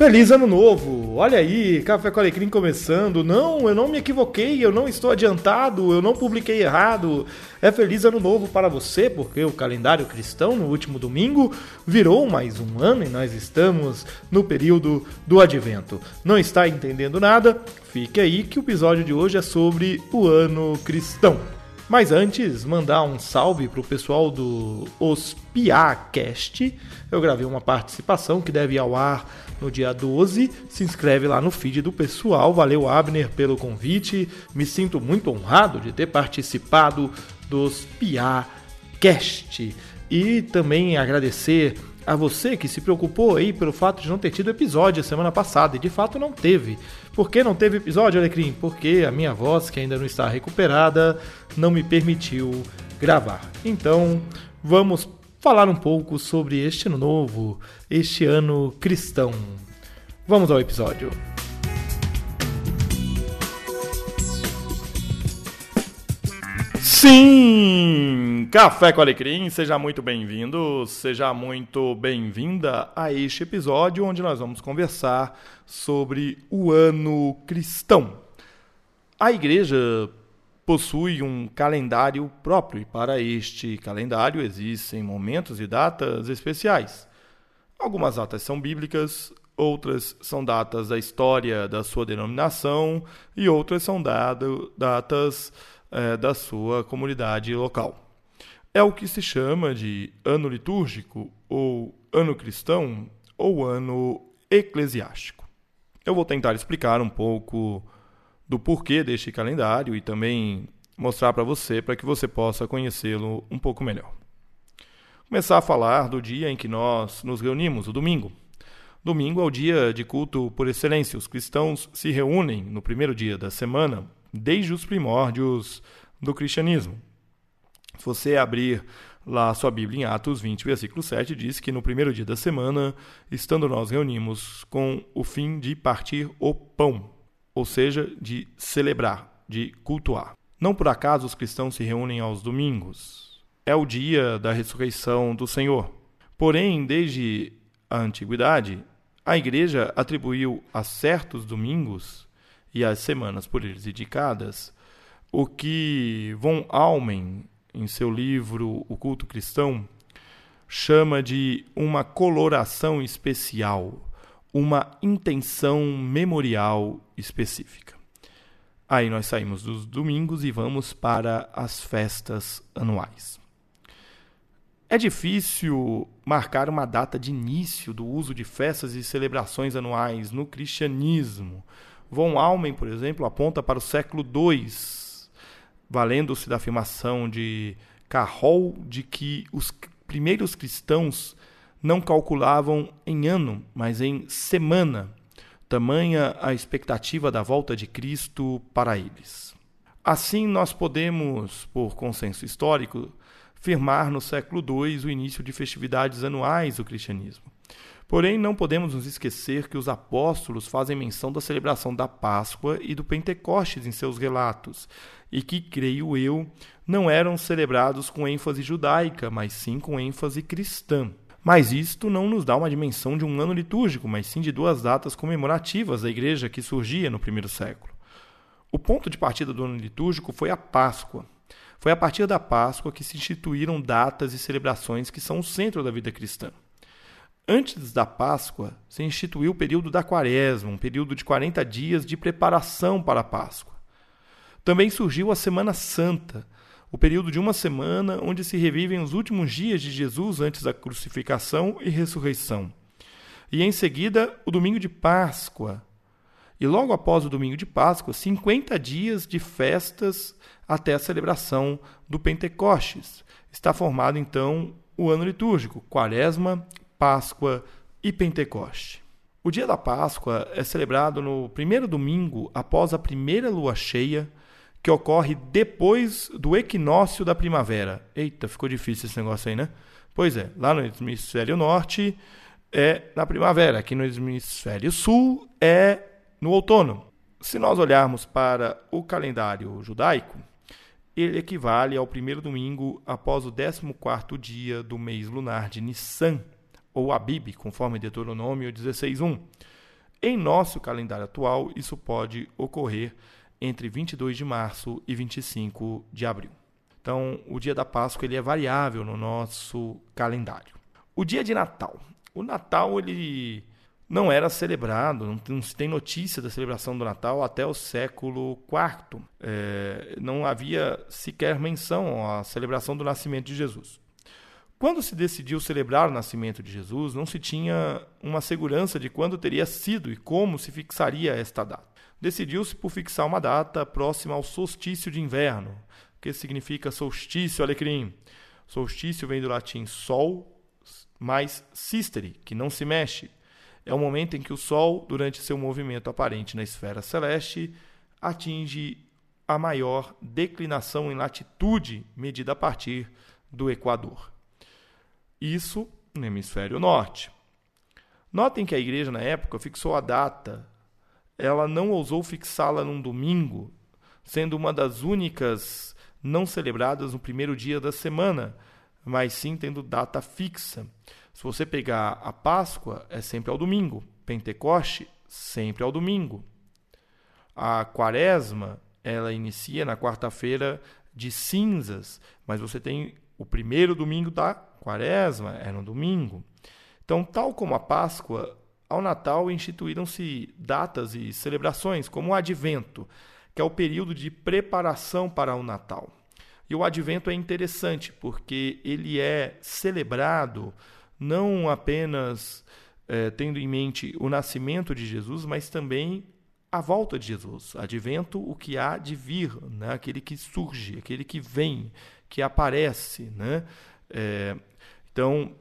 Feliz ano novo! Olha aí, Café com Alecrim começando. Não, eu não me equivoquei, eu não estou adiantado, eu não publiquei errado. É feliz ano novo para você, porque o calendário cristão no último domingo virou mais um ano e nós estamos no período do advento. Não está entendendo nada? Fique aí que o episódio de hoje é sobre o ano cristão. Mas antes, mandar um salve pro pessoal do Ospiacast. Eu gravei uma participação que deve ir ao ar no dia 12. Se inscreve lá no feed do pessoal. Valeu, Abner, pelo convite. Me sinto muito honrado de ter participado dos Piacast. E também agradecer a você que se preocupou aí pelo fato de não ter tido episódio semana passada. E de fato não teve. Por que não teve episódio, Alecrim? Porque a minha voz, que ainda não está recuperada, não me permitiu gravar. Então, vamos falar um pouco sobre este ano novo, este ano cristão. Vamos ao episódio. Sim! Café com Alecrim, seja muito bem-vindo, seja muito bem-vinda a este episódio onde nós vamos conversar sobre o ano cristão. A igreja possui um calendário próprio e para este calendário existem momentos e datas especiais. Algumas datas são bíblicas, outras são datas da história da sua denominação e outras são dado, datas é, da sua comunidade local. É o que se chama de ano litúrgico, ou ano cristão, ou ano eclesiástico. Eu vou tentar explicar um pouco do porquê deste calendário e também mostrar para você para que você possa conhecê-lo um pouco melhor. Começar a falar do dia em que nós nos reunimos, o domingo. Domingo é o dia de culto por excelência. Os cristãos se reúnem no primeiro dia da semana, desde os primórdios do cristianismo. Se você abrir lá sua Bíblia em Atos 20, versículo 7, diz que no primeiro dia da semana, estando nós reunimos com o fim de partir o pão ou seja, de celebrar, de cultuar. Não por acaso os cristãos se reúnem aos domingos. É o dia da ressurreição do Senhor. Porém, desde a antiguidade, a igreja atribuiu a certos domingos e às semanas por eles indicadas o que von Almen, em seu livro O Culto Cristão, chama de uma coloração especial uma intenção memorial específica. Aí nós saímos dos domingos e vamos para as festas anuais. É difícil marcar uma data de início do uso de festas e celebrações anuais no cristianismo. Von Almen, por exemplo, aponta para o século II, valendo-se da afirmação de Carroll de que os primeiros cristãos não calculavam em ano, mas em semana, tamanha a expectativa da volta de Cristo para eles. Assim, nós podemos, por consenso histórico, firmar no século II o início de festividades anuais do cristianismo. Porém, não podemos nos esquecer que os apóstolos fazem menção da celebração da Páscoa e do Pentecostes em seus relatos, e que, creio eu, não eram celebrados com ênfase judaica, mas sim com ênfase cristã. Mas isto não nos dá uma dimensão de um ano litúrgico, mas sim de duas datas comemorativas da igreja que surgia no primeiro século. O ponto de partida do ano litúrgico foi a Páscoa. Foi a partir da Páscoa que se instituíram datas e celebrações que são o centro da vida cristã. Antes da Páscoa, se instituiu o período da Quaresma, um período de 40 dias de preparação para a Páscoa. Também surgiu a Semana Santa, o período de uma semana onde se revivem os últimos dias de Jesus antes da crucificação e ressurreição. E em seguida, o domingo de Páscoa. E logo após o domingo de Páscoa, 50 dias de festas até a celebração do Pentecostes. Está formado então o ano litúrgico: Quaresma, Páscoa e Pentecoste. O dia da Páscoa é celebrado no primeiro domingo após a primeira lua cheia que ocorre depois do equinócio da primavera. Eita, ficou difícil esse negócio aí, né? Pois é, lá no hemisfério norte é na primavera, aqui no hemisfério sul é no outono. Se nós olharmos para o calendário judaico, ele equivale ao primeiro domingo após o 14º dia do mês lunar de Nissan, ou Abib, conforme Deuteronômio 16.1. Em nosso calendário atual, isso pode ocorrer entre 22 de março e 25 de abril. Então, o dia da Páscoa ele é variável no nosso calendário. O dia de Natal. O Natal ele não era celebrado, não se tem notícia da celebração do Natal até o século IV. É, não havia sequer menção à celebração do nascimento de Jesus. Quando se decidiu celebrar o nascimento de Jesus, não se tinha uma segurança de quando teria sido e como se fixaria esta data. Decidiu-se por fixar uma data próxima ao solstício de inverno, que significa solstício alecrim. Solstício vem do latim sol mais sistere, que não se mexe. É o momento em que o Sol, durante seu movimento aparente na esfera celeste, atinge a maior declinação em latitude medida a partir do Equador. Isso no hemisfério norte. Notem que a igreja, na época, fixou a data. Ela não ousou fixá-la num domingo, sendo uma das únicas não celebradas no primeiro dia da semana, mas sim tendo data fixa. Se você pegar a Páscoa, é sempre ao domingo. Pentecoste, sempre ao domingo. A Quaresma, ela inicia na quarta-feira de cinzas, mas você tem o primeiro domingo da Quaresma, é no domingo. Então, tal como a Páscoa, ao Natal instituíram-se datas e celebrações, como o Advento, que é o período de preparação para o Natal. E o Advento é interessante porque ele é celebrado não apenas é, tendo em mente o nascimento de Jesus, mas também a volta de Jesus. Advento, o que há de vir, né? aquele que surge, aquele que vem, que aparece. Né? É, então,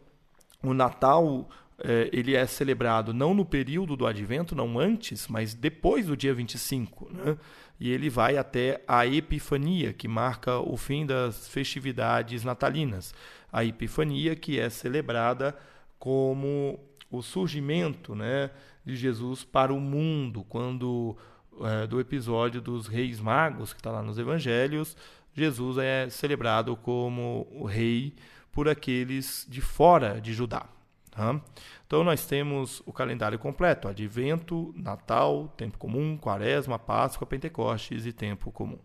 o Natal é, ele é celebrado não no período do Advento, não antes, mas depois do dia 25. Né? E ele vai até a Epifania, que marca o fim das festividades natalinas. A Epifania, que é celebrada como o surgimento né, de Jesus para o mundo, quando é, do episódio dos reis magos, que está lá nos evangelhos, Jesus é celebrado como o rei por aqueles de fora de Judá. Tá? Então nós temos o calendário completo: Advento, Natal, Tempo Comum, Quaresma, Páscoa, Pentecostes e Tempo Comum.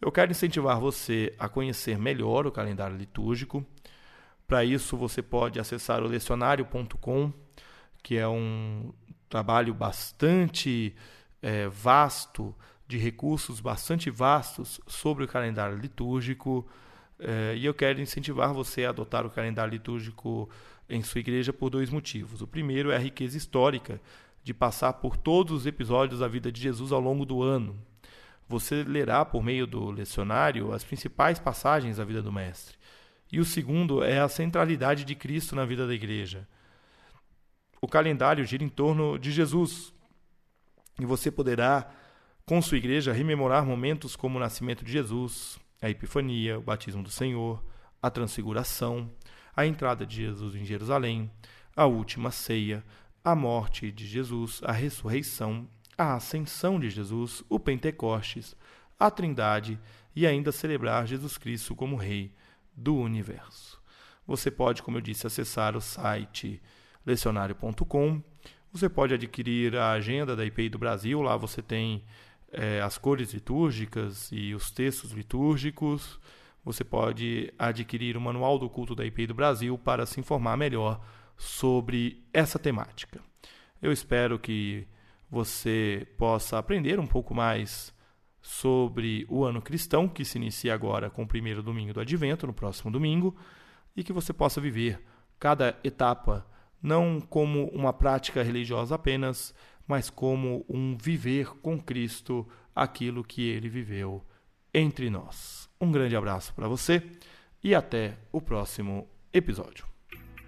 Eu quero incentivar você a conhecer melhor o calendário litúrgico. Para isso, você pode acessar o lecionário.com, que é um trabalho bastante é, vasto, de recursos bastante vastos sobre o calendário litúrgico. É, e eu quero incentivar você a adotar o calendário litúrgico em sua igreja por dois motivos. O primeiro é a riqueza histórica de passar por todos os episódios da vida de Jesus ao longo do ano. Você lerá por meio do lecionário as principais passagens da vida do Mestre. E o segundo é a centralidade de Cristo na vida da igreja. O calendário gira em torno de Jesus. E você poderá, com sua igreja, rememorar momentos como o nascimento de Jesus, a Epifania, o batismo do Senhor, a transfiguração, a entrada de Jesus em Jerusalém, a última ceia, a morte de Jesus, a ressurreição, a ascensão de Jesus, o Pentecostes, a Trindade e ainda celebrar Jesus Cristo como Rei do universo. Você pode, como eu disse, acessar o site lecionário.com. Você pode adquirir a agenda da IPI do Brasil. Lá você tem é, as cores litúrgicas e os textos litúrgicos. Você pode adquirir o Manual do Culto da IPI do Brasil para se informar melhor sobre essa temática. Eu espero que você possa aprender um pouco mais sobre o ano cristão, que se inicia agora com o primeiro domingo do Advento, no próximo domingo, e que você possa viver cada etapa não como uma prática religiosa apenas, mas como um viver com Cristo aquilo que ele viveu entre nós. Um grande abraço para você e até o próximo episódio.